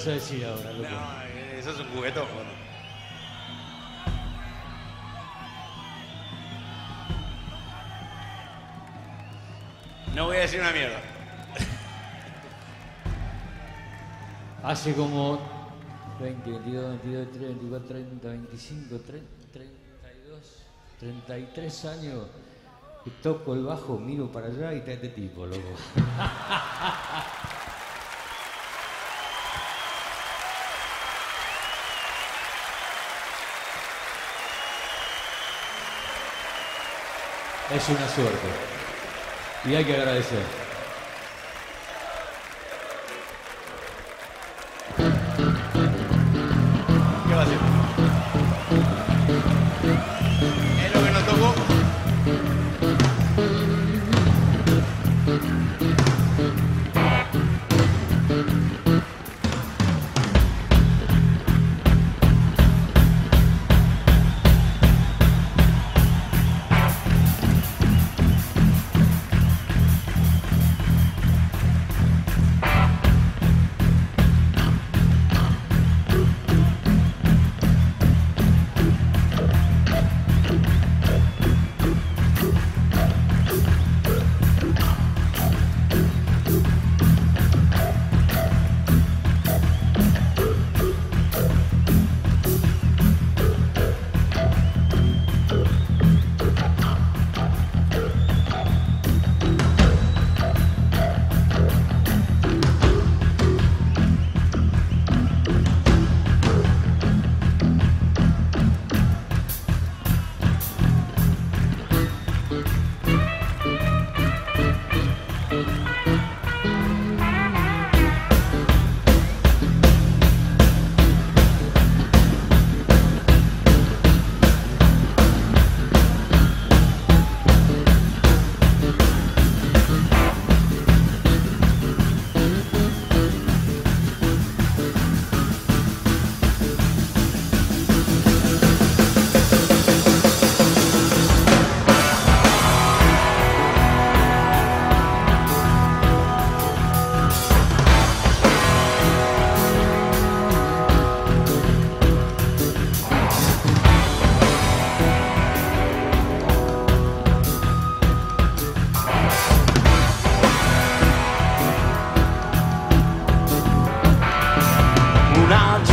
vas a decir ahora, loco? No, eh, eso es un juguetón. bueno. No voy a decir una mierda. Hace como 20, 22, 22, 23, 24, 30, 25, 30, 32, 33 años que toco el bajo, miro para allá y está este tipo, loco. Es una suerte. Y hay que agradecer. now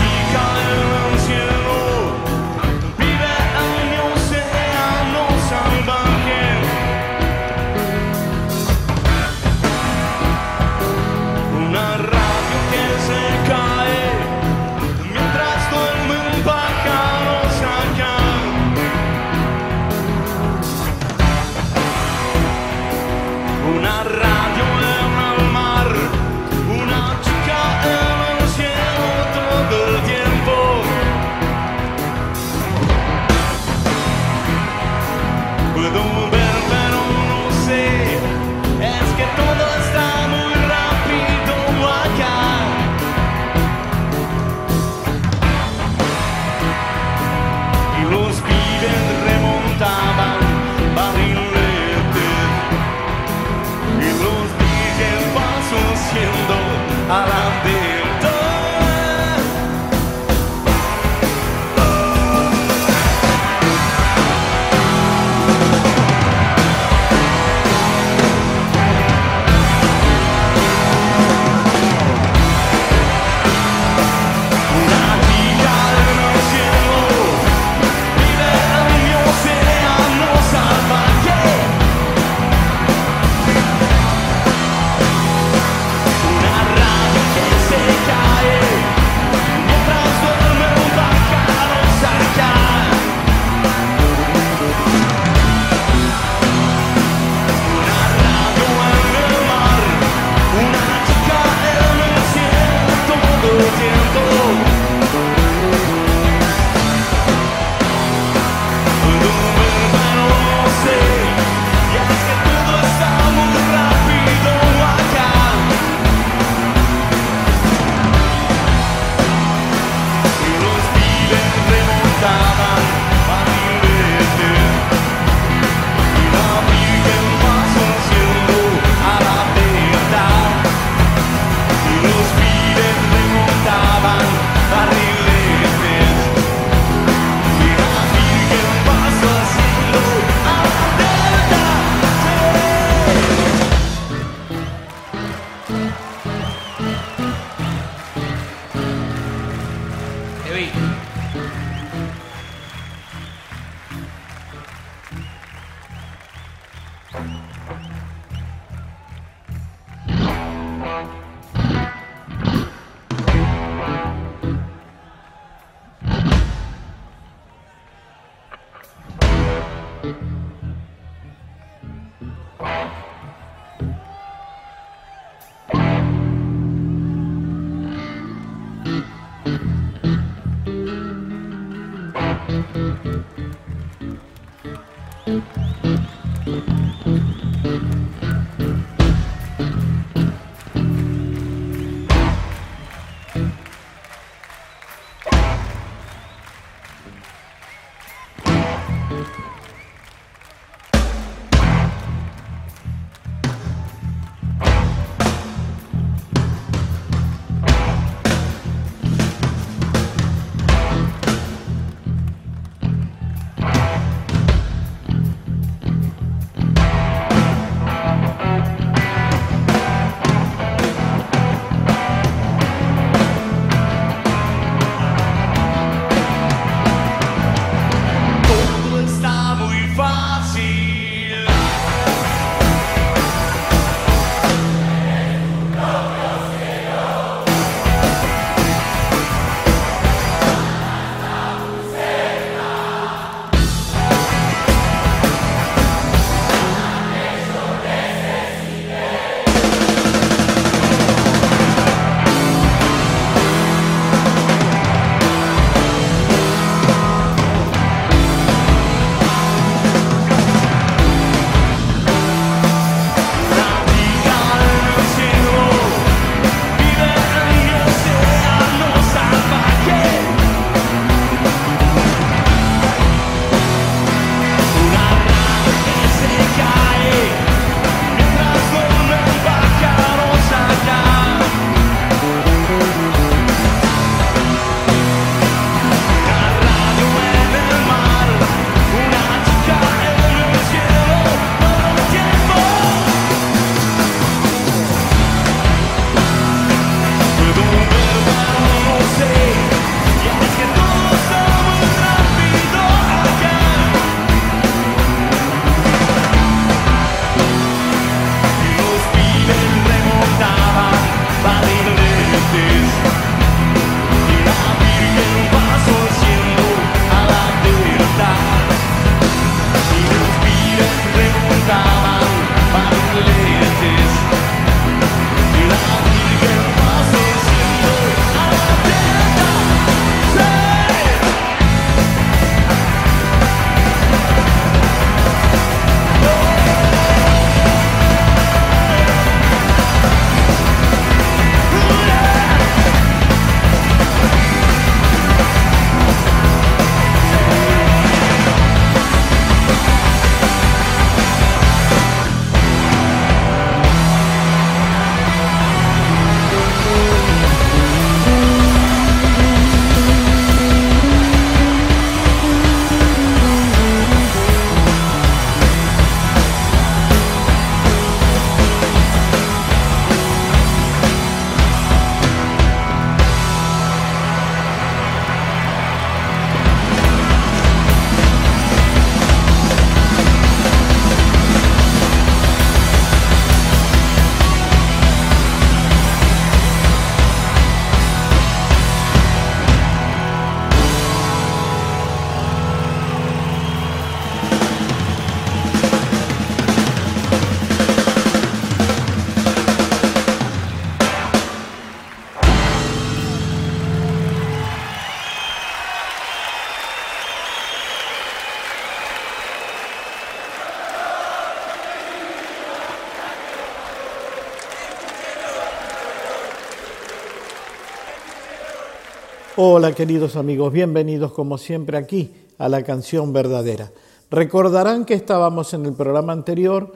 Hola queridos amigos, bienvenidos como siempre aquí a la canción verdadera. Recordarán que estábamos en el programa anterior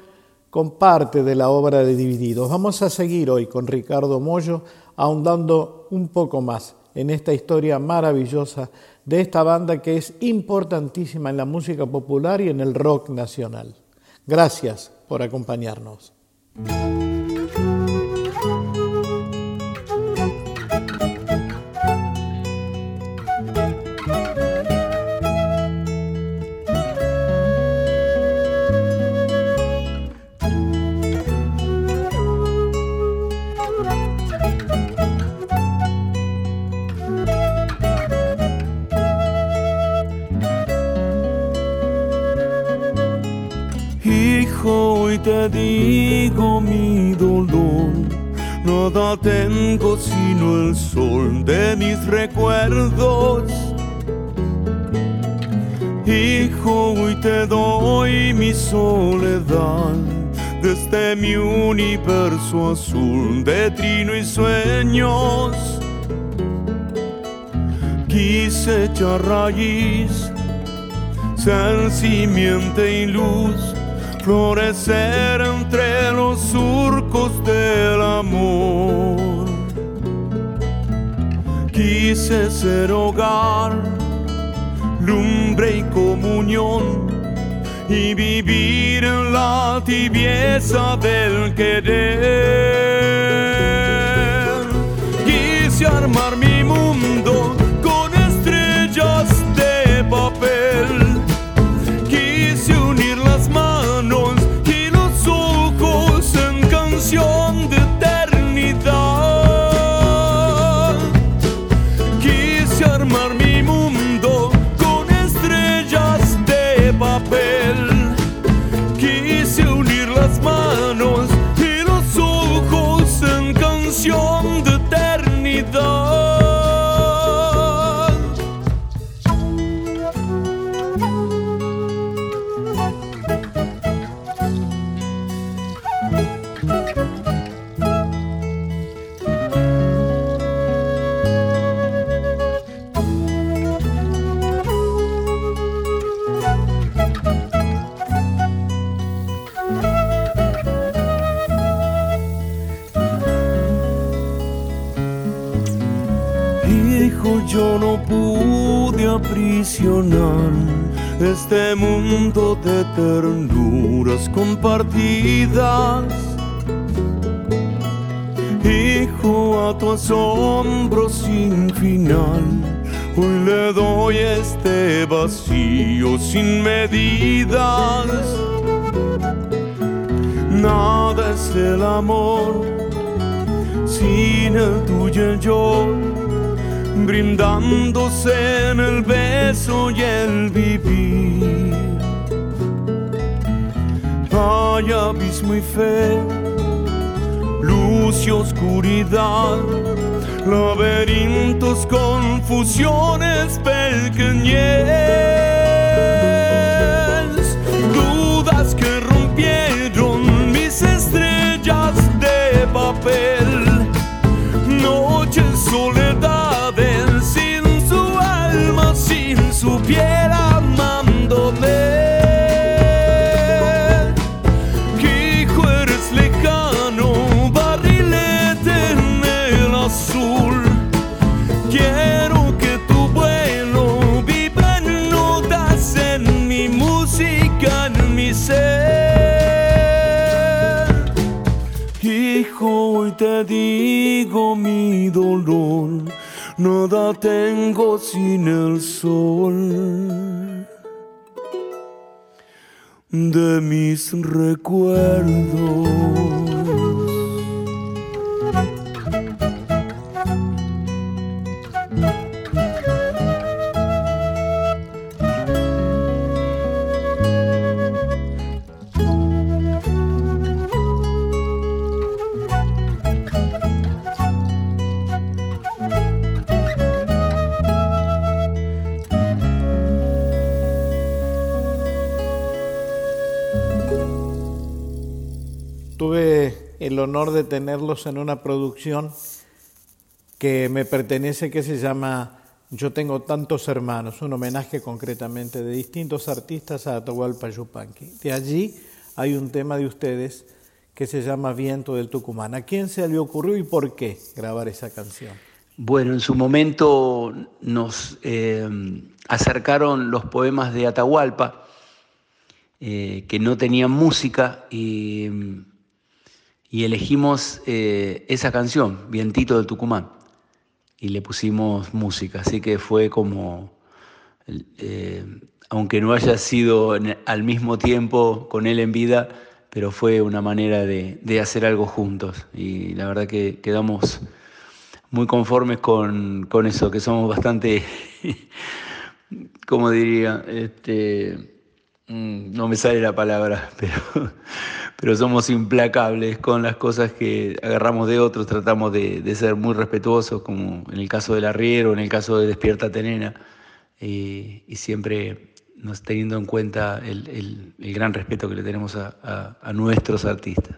con parte de la obra de Divididos. Vamos a seguir hoy con Ricardo Mollo ahondando un poco más en esta historia maravillosa de esta banda que es importantísima en la música popular y en el rock nacional. Gracias por acompañarnos. Universo azul de trino y sueños. Quise echar raíz, ser simiente y luz, florecer entre los surcos del amor. Quise ser hogar, lumbre y comunión y vivir en la tibieza del querer. Este mundo de ternuras compartidas. Hijo, a tu asombro sin final, hoy le doy este vacío sin medidas. Nada es el amor sin el tuyo y el yo brindándose en el beso y el vivir. Hay abismo y fe, luz y oscuridad, laberintos, confusiones, pequeñez, dudas que rompieron mis estrellas de papel noches soledades su tengo sin el sol de mis recuerdos. El honor de tenerlos en una producción que me pertenece que se llama Yo tengo tantos hermanos, un homenaje concretamente de distintos artistas a Atahualpa Yupanqui. De allí hay un tema de ustedes que se llama Viento del Tucumán. ¿A quién se le ocurrió y por qué grabar esa canción? Bueno, en su momento nos eh, acercaron los poemas de Atahualpa, eh, que no tenían música, y, y elegimos eh, esa canción, Vientito del Tucumán, y le pusimos música. Así que fue como, eh, aunque no haya sido al mismo tiempo con él en vida, pero fue una manera de, de hacer algo juntos. Y la verdad que quedamos muy conformes con, con eso, que somos bastante, como diría, este, mm, no me sale la palabra, pero, pero somos implacables con las cosas que agarramos de otros, tratamos de, ser muy respetuosos, como en el caso del arriero, en el caso de Despierta Tenena, y, siempre teniendo en cuenta el, gran respeto que le tenemos a nuestros artistas.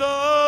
La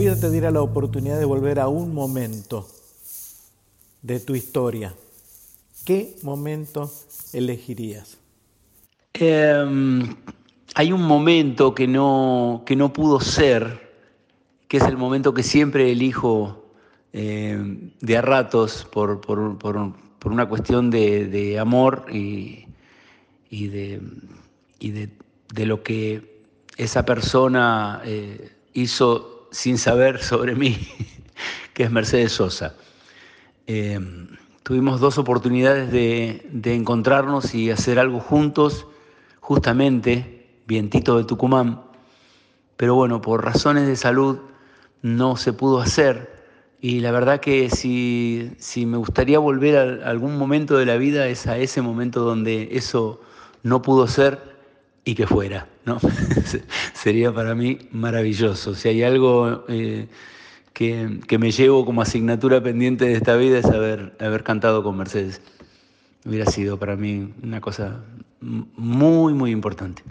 vida te diera la oportunidad de volver a un momento de tu historia, ¿qué momento elegirías? Em, hay un momento que no, que no pudo ser, que es el momento que siempre elijo em, de a ratos por, una cuestión de, amor y, de, de, lo que esa persona eh, hizo sin saber sobre mí, que es Mercedes Sosa. Eh, tuvimos dos oportunidades de, encontrarnos y hacer algo juntos, justamente, vientito de Tucumán, pero bueno, por razones de salud no se pudo hacer. Y la verdad que si, si me gustaría volver a algún momento de la vida es a ese momento donde eso no pudo ser y que fuera, ¿no? Sería para mí maravilloso. Si hay algo eh, que, me llevo como asignatura pendiente de esta vida es haber, haber cantado con Mercedes. Hubiera sido para mí una cosa muy, muy importante.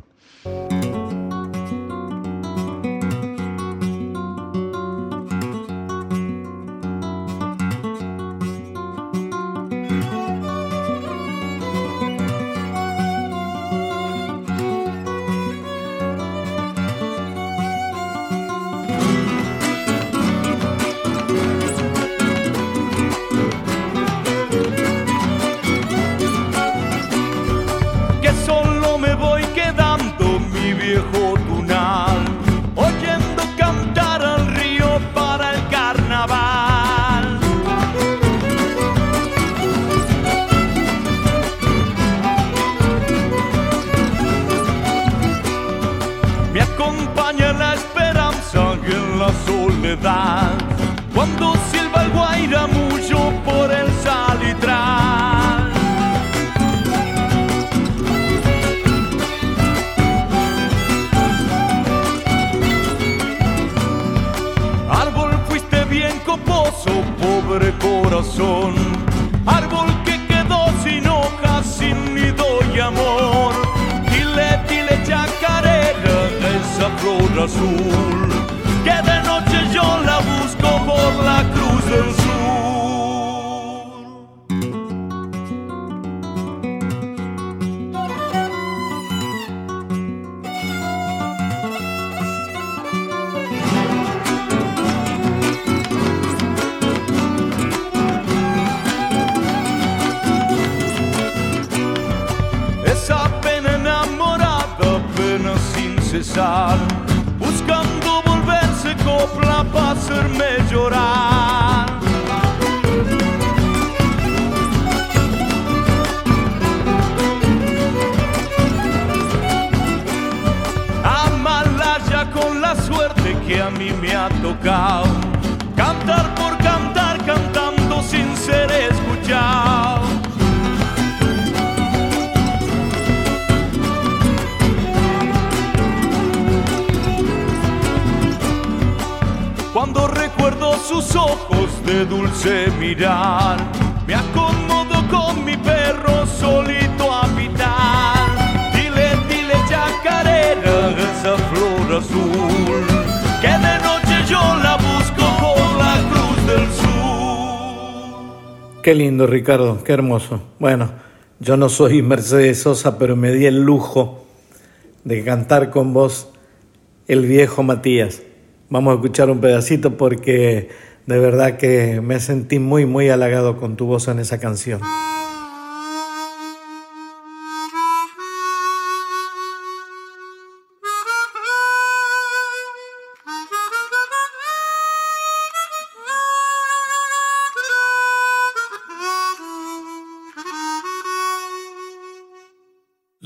Azul. Qué lindo, Ricardo, qué hermoso. Bueno, yo no soy Mercedes Sosa, pero me di el lujo de cantar con vos el viejo Matías. Vamos a escuchar un pedacito porque de verdad que me sentí muy, muy halagado con tu voz en esa canción.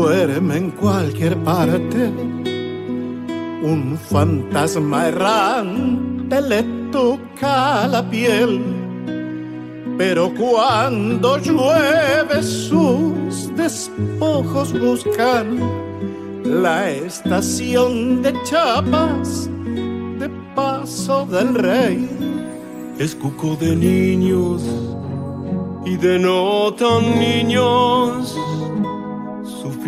duerme en cualquier parte. Un fantasma errante le toca la piel. Pero cuando llueve sus despojos buscan la estación de Chiapas de Paso del Rey. Es cuco de niños y de no tan niños.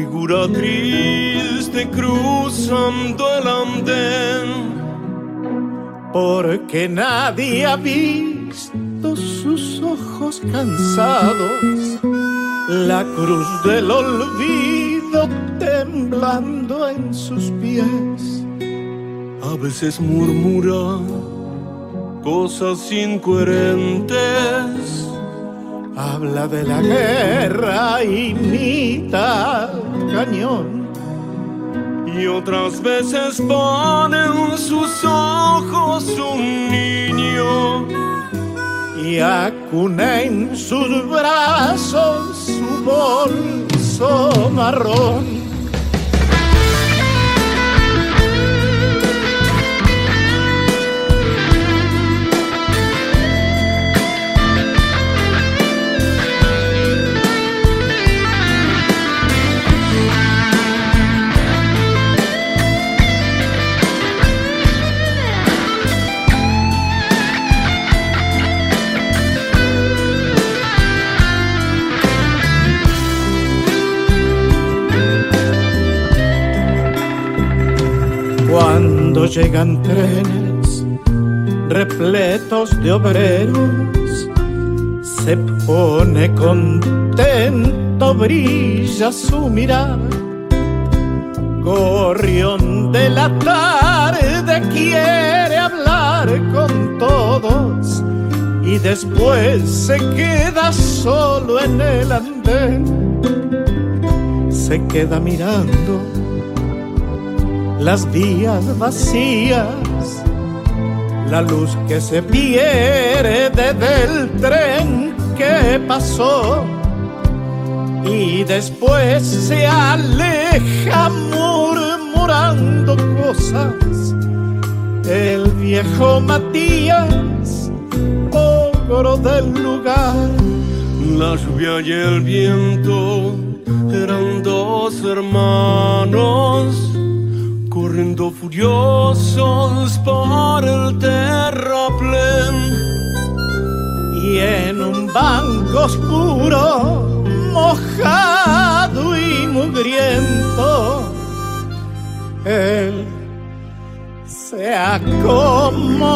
Figura triste cruzando el andén. porque nadie ha visto sus ojos cansados, la cruz del olvido temblando en sus pies. A veces murmura cosas incoherentes. Habla de la guerra y mitad Y otras veces pone en sus ojos un niño. y acuna en sus brazos su bolso marrón. Cuando llegan trenes repletos de obreros, se pone contento, brilla su mirada. Gorrión de la tarde quiere hablar después se queda solo en el andén, se queda mirando las vías vacías, la luz que se pierde del tren que pasó y después se aleja murmurando cosas. El viejo Matías, ogro del lugar. La lluvia y el viento eran dos hermanos corriendo furiosos por el terraplén. Y en un banco oscuro, mojado y mugriento, él se acomodaba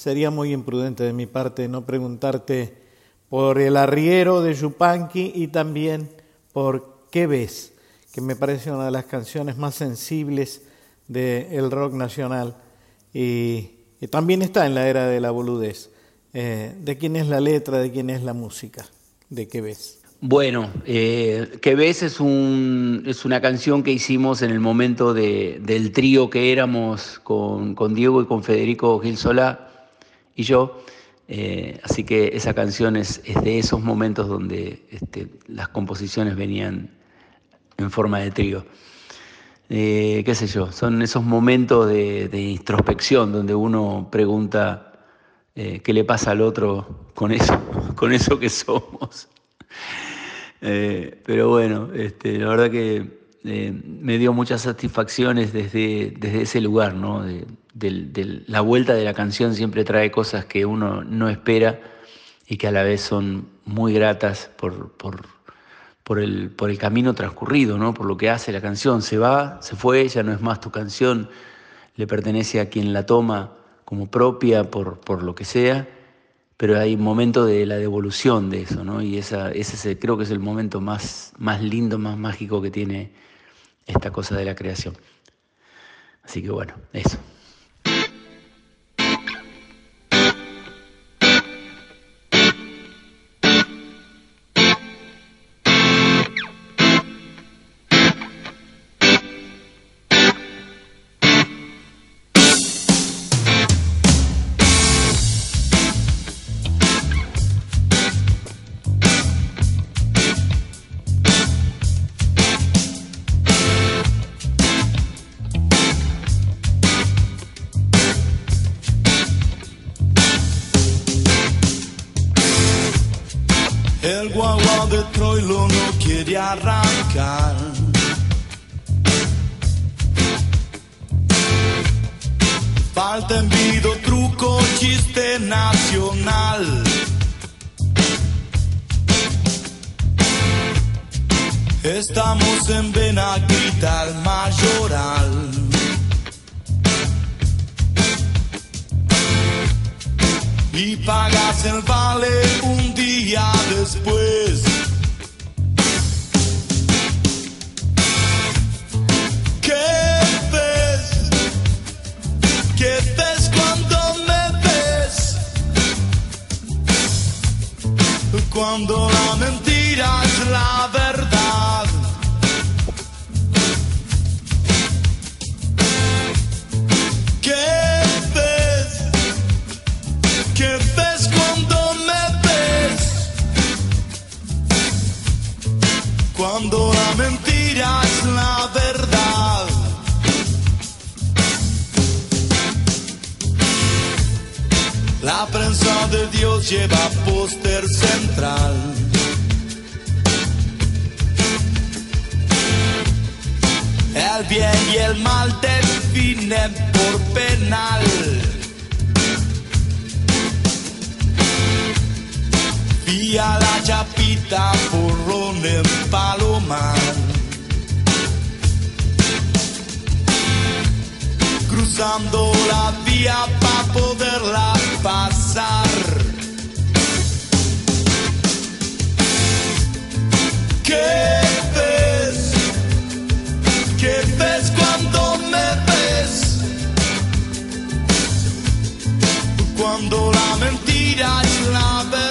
Sería muy imprudente de mi parte no preguntarte por el arriero de Yupanqui y también por ¿Qué ves? que me parece una de las canciones más sensibles del rock nacional y, también está en la era de la boludez. Eh, ¿De quién es la letra? ¿De quién es la música? ¿De qué ves? Bueno, eh, ¿Qué ves? Es, un, es una canción que hicimos en el momento de, del trío que éramos con, con Diego y con Federico Gil Solá y yo. Eh, así que esa canción es, es, de esos momentos donde este, las composiciones venían en forma de trío. Eh, qué sé yo, son esos momentos de, introspección donde uno pregunta eh, qué le pasa al otro con eso, con eso que somos. Pero bueno, este, la verdad que me dio muchas satisfacciones desde, desde ese lugar, ¿no? De, la vuelta de la canción siempre trae cosas que uno no espera y que a la vez son muy gratas por, por, por, el, por el camino transcurrido, ¿no? por lo que hace la canción. Se va, se fue, ya no es más tu canción, le pertenece a quien la toma como propia por, por lo que sea, pero hay un momento de la devolución de eso, ¿no? y esa, ese creo que es el momento más, más lindo, más mágico que tiene esta cosa de la creación. Así que bueno, eso. Estamos en Benaguita, mayoral. y pagas el vale un día después. Cuando la mentira de Dios lleva póster central. El bien y el mal definen por penal. Vía la chapita porrón en palomar. Cruzando la vía para poderla pasar pasar. ¿Qué ves? ¿Qué ves cuando me ves? Cuando la mentira es la verdad.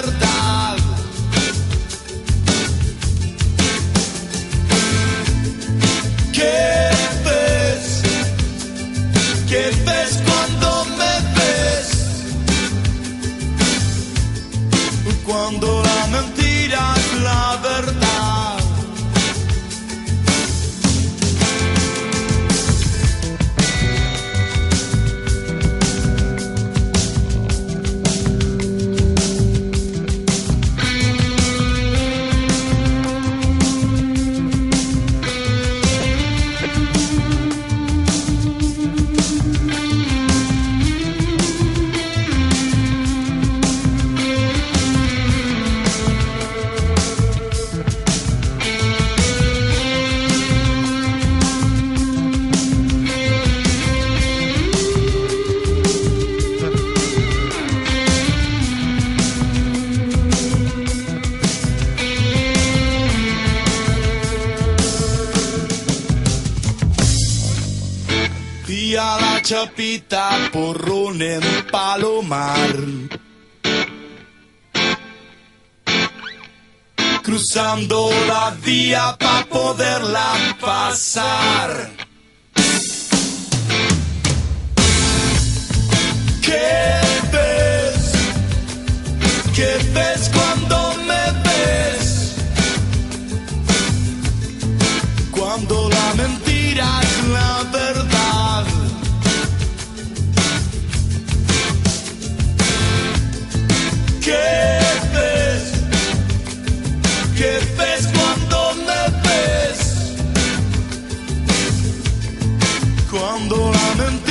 porro Solamente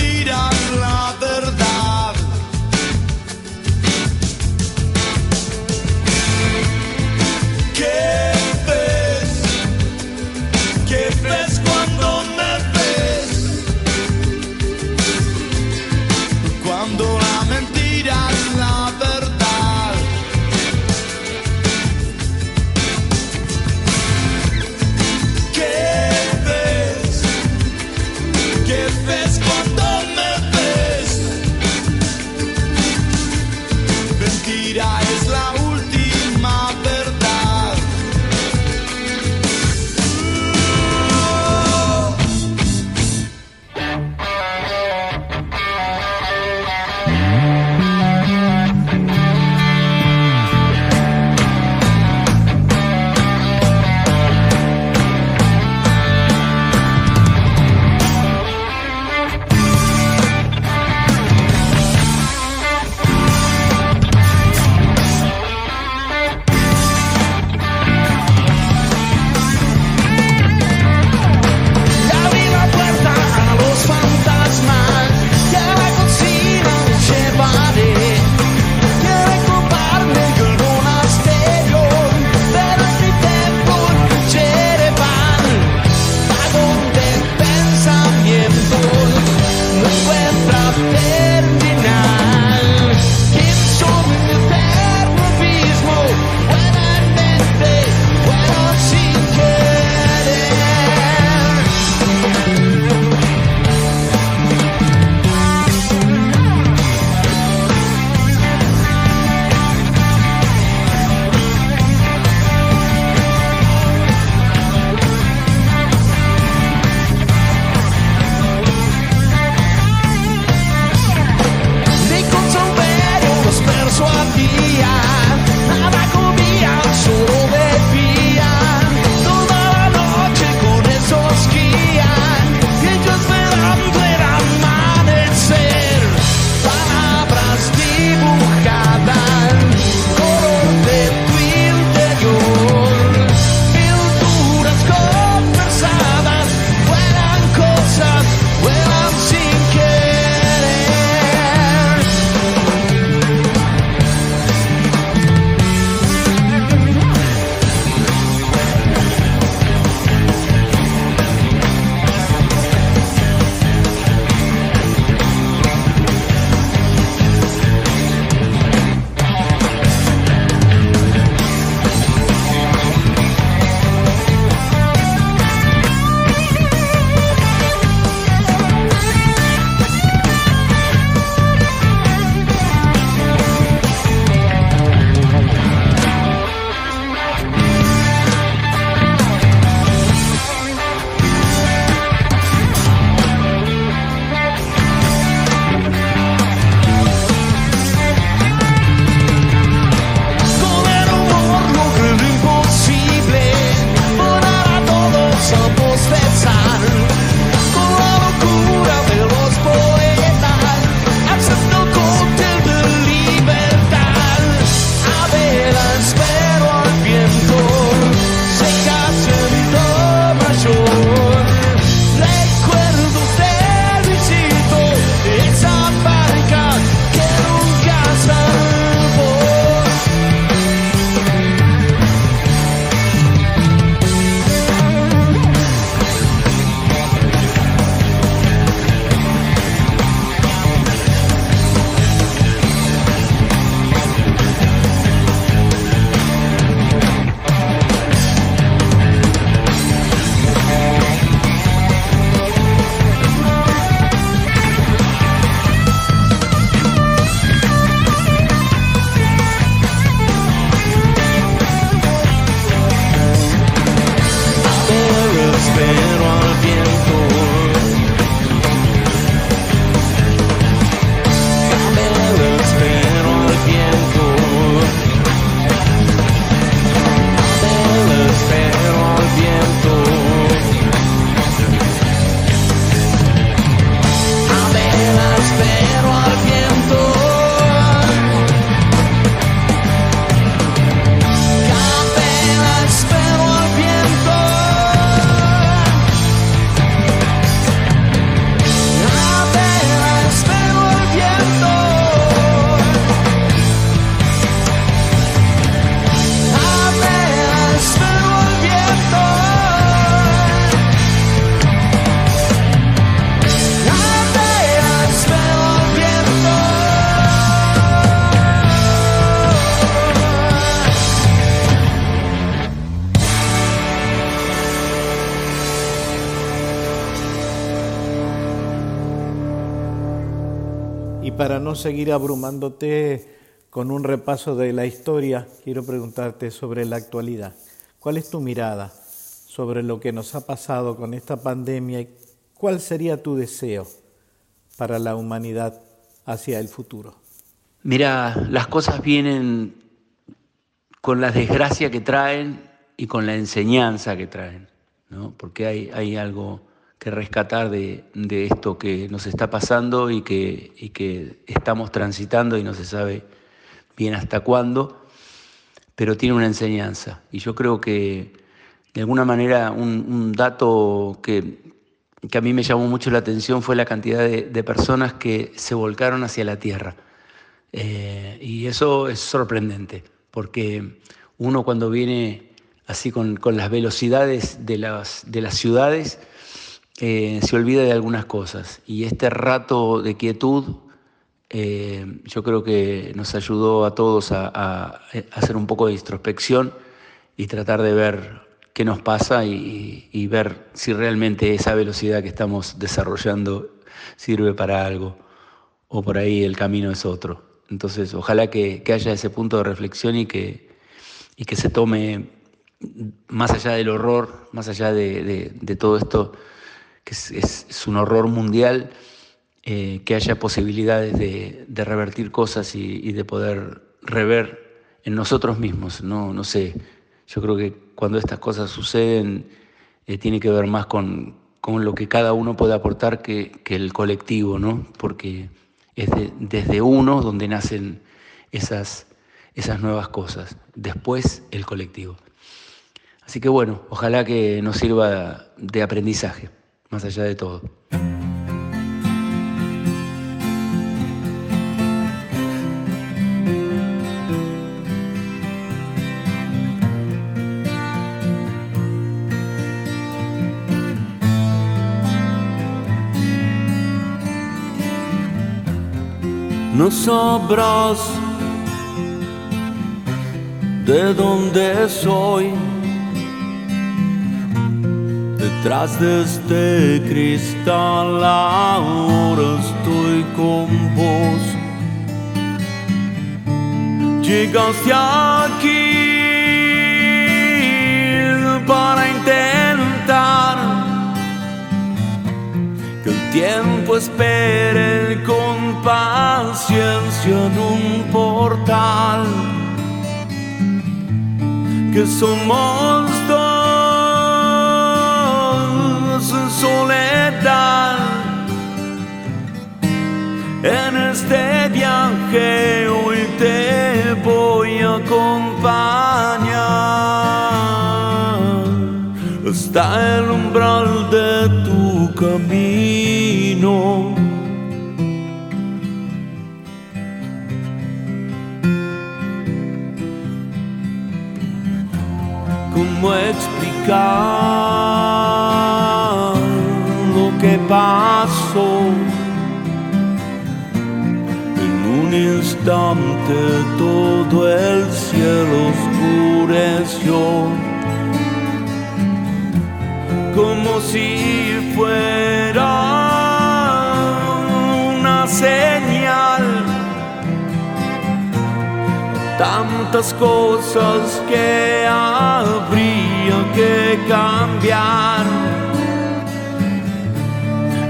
seguir abrumándote con un repaso de la historia, quiero preguntarte sobre la actualidad. ¿Cuál es tu mirada sobre lo que nos ha pasado con esta pandemia y cuál sería tu deseo para la humanidad hacia el futuro? Mira, las cosas vienen con la desgracia que traen y con la enseñanza que traen, ¿no? porque hay, hay algo que rescatar de, esto que nos está pasando y que, y que estamos transitando y no se sabe bien hasta cuándo, pero tiene una enseñanza. Y yo creo que de alguna manera un, dato que, que, a mí me llamó mucho la atención fue la cantidad de, personas que se volcaron hacia la tierra. Eh, y eso es sorprendente, porque uno cuando viene así con, con las velocidades de las, de las ciudades, eh, se olvida de algunas cosas. Y este rato de quietud eh, yo creo que nos ayudó a todos a, hacer un poco de introspección y tratar de ver qué nos pasa y, ver si realmente esa velocidad que estamos desarrollando sirve para algo o por ahí el camino es otro. Entonces, ojalá que, haya ese punto de reflexión y que, y que se tome más allá del horror, más allá de todo esto, que es, un horror mundial, eh, que haya posibilidades de, revertir cosas y, de poder rever en nosotros mismos. No, no sé, yo creo que cuando estas cosas suceden eh, tiene que ver más con, con, lo que cada uno puede aportar que, que el colectivo, ¿no? porque es desde uno donde nacen esas, esas nuevas cosas, después el colectivo. Así que bueno, ojalá que nos sirva de aprendizaje más allá de todo. No sabrás de dónde soy Detrás de este cristal ahora estoy con vos. Llegaste aquí para intentar que el tiempo espere con paciencia en un portal. Que somos dos soledad. En este viaje hoy te voy a acompañar hasta el umbral de tu camino. ¿Cómo explicar? Instante todo el cielo oscureció, como si fuera una señal. Tantas cosas que habría que cambiar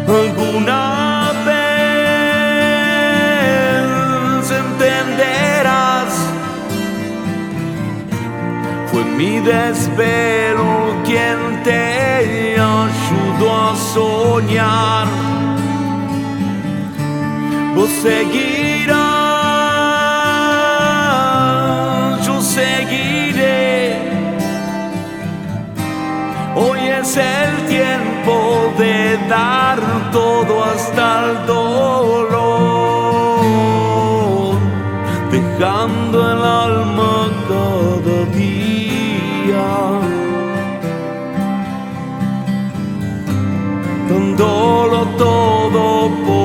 alguna mi desvelo quien te ayudó a soñar. Vos seguirás, yo seguiré. Hoy es el tiempo de dar todo hasta el dolor, dándolo todo por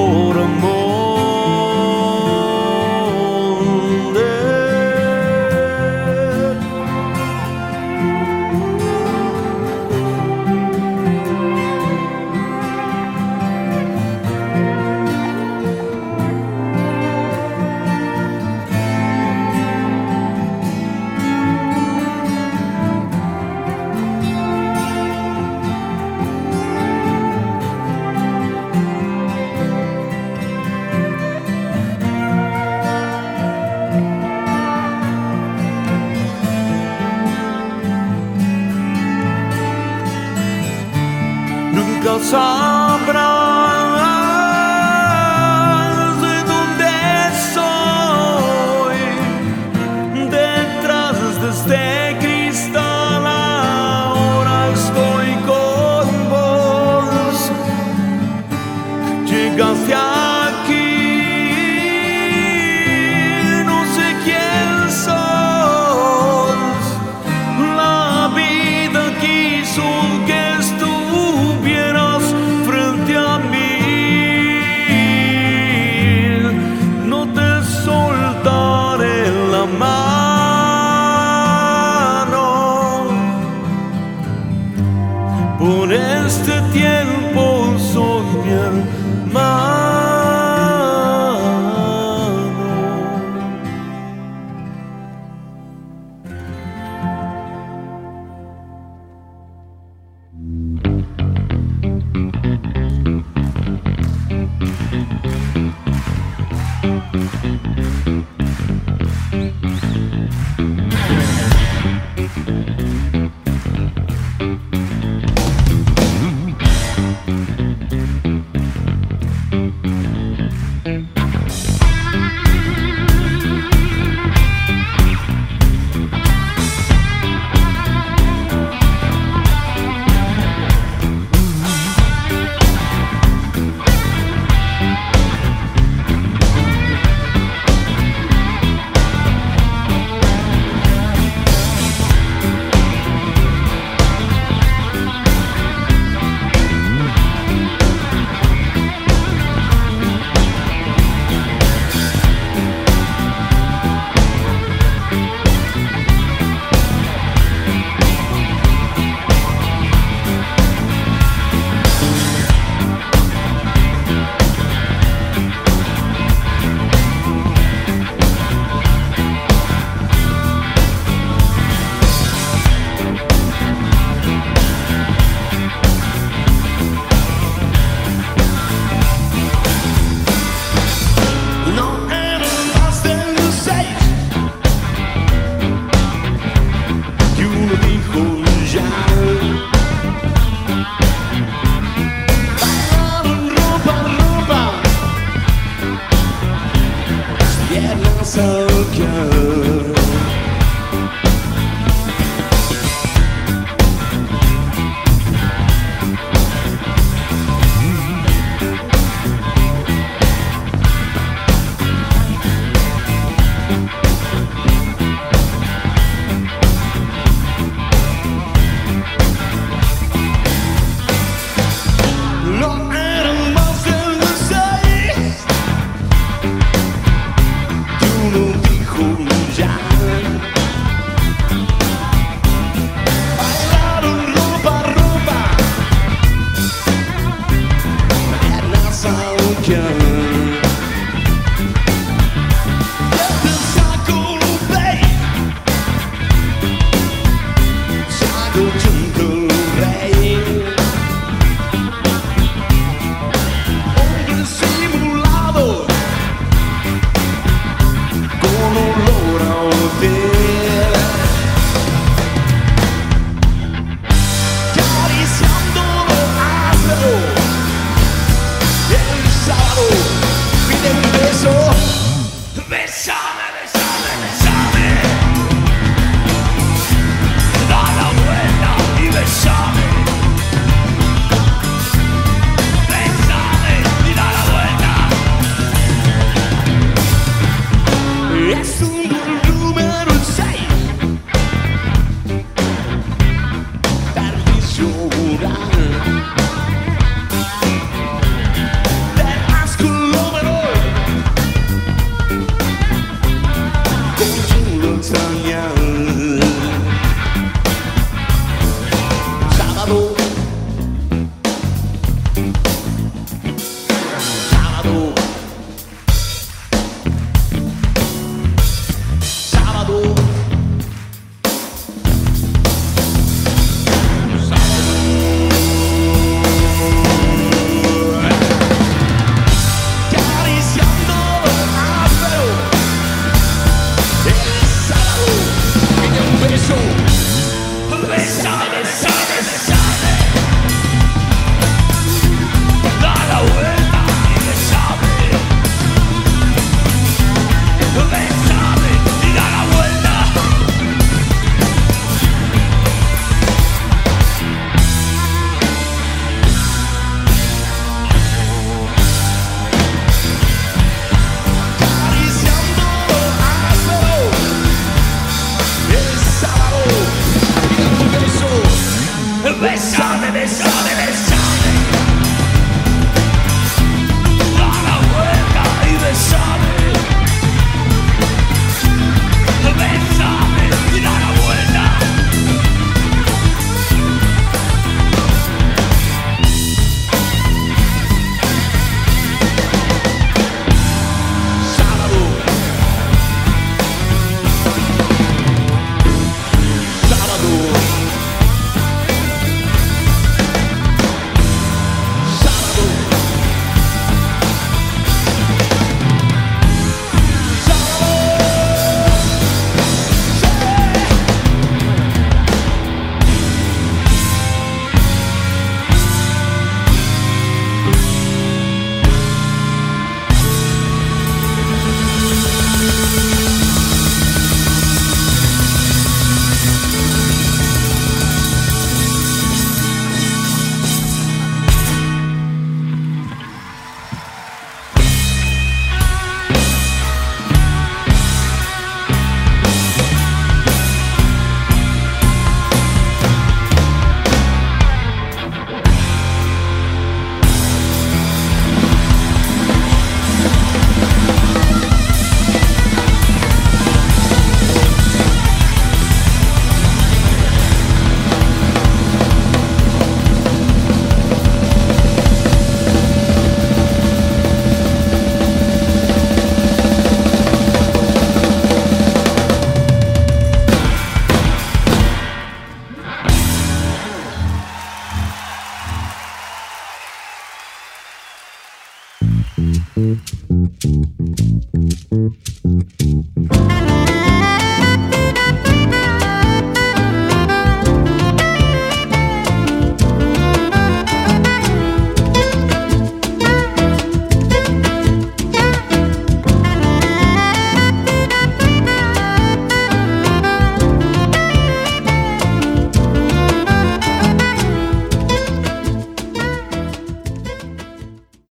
Yeah.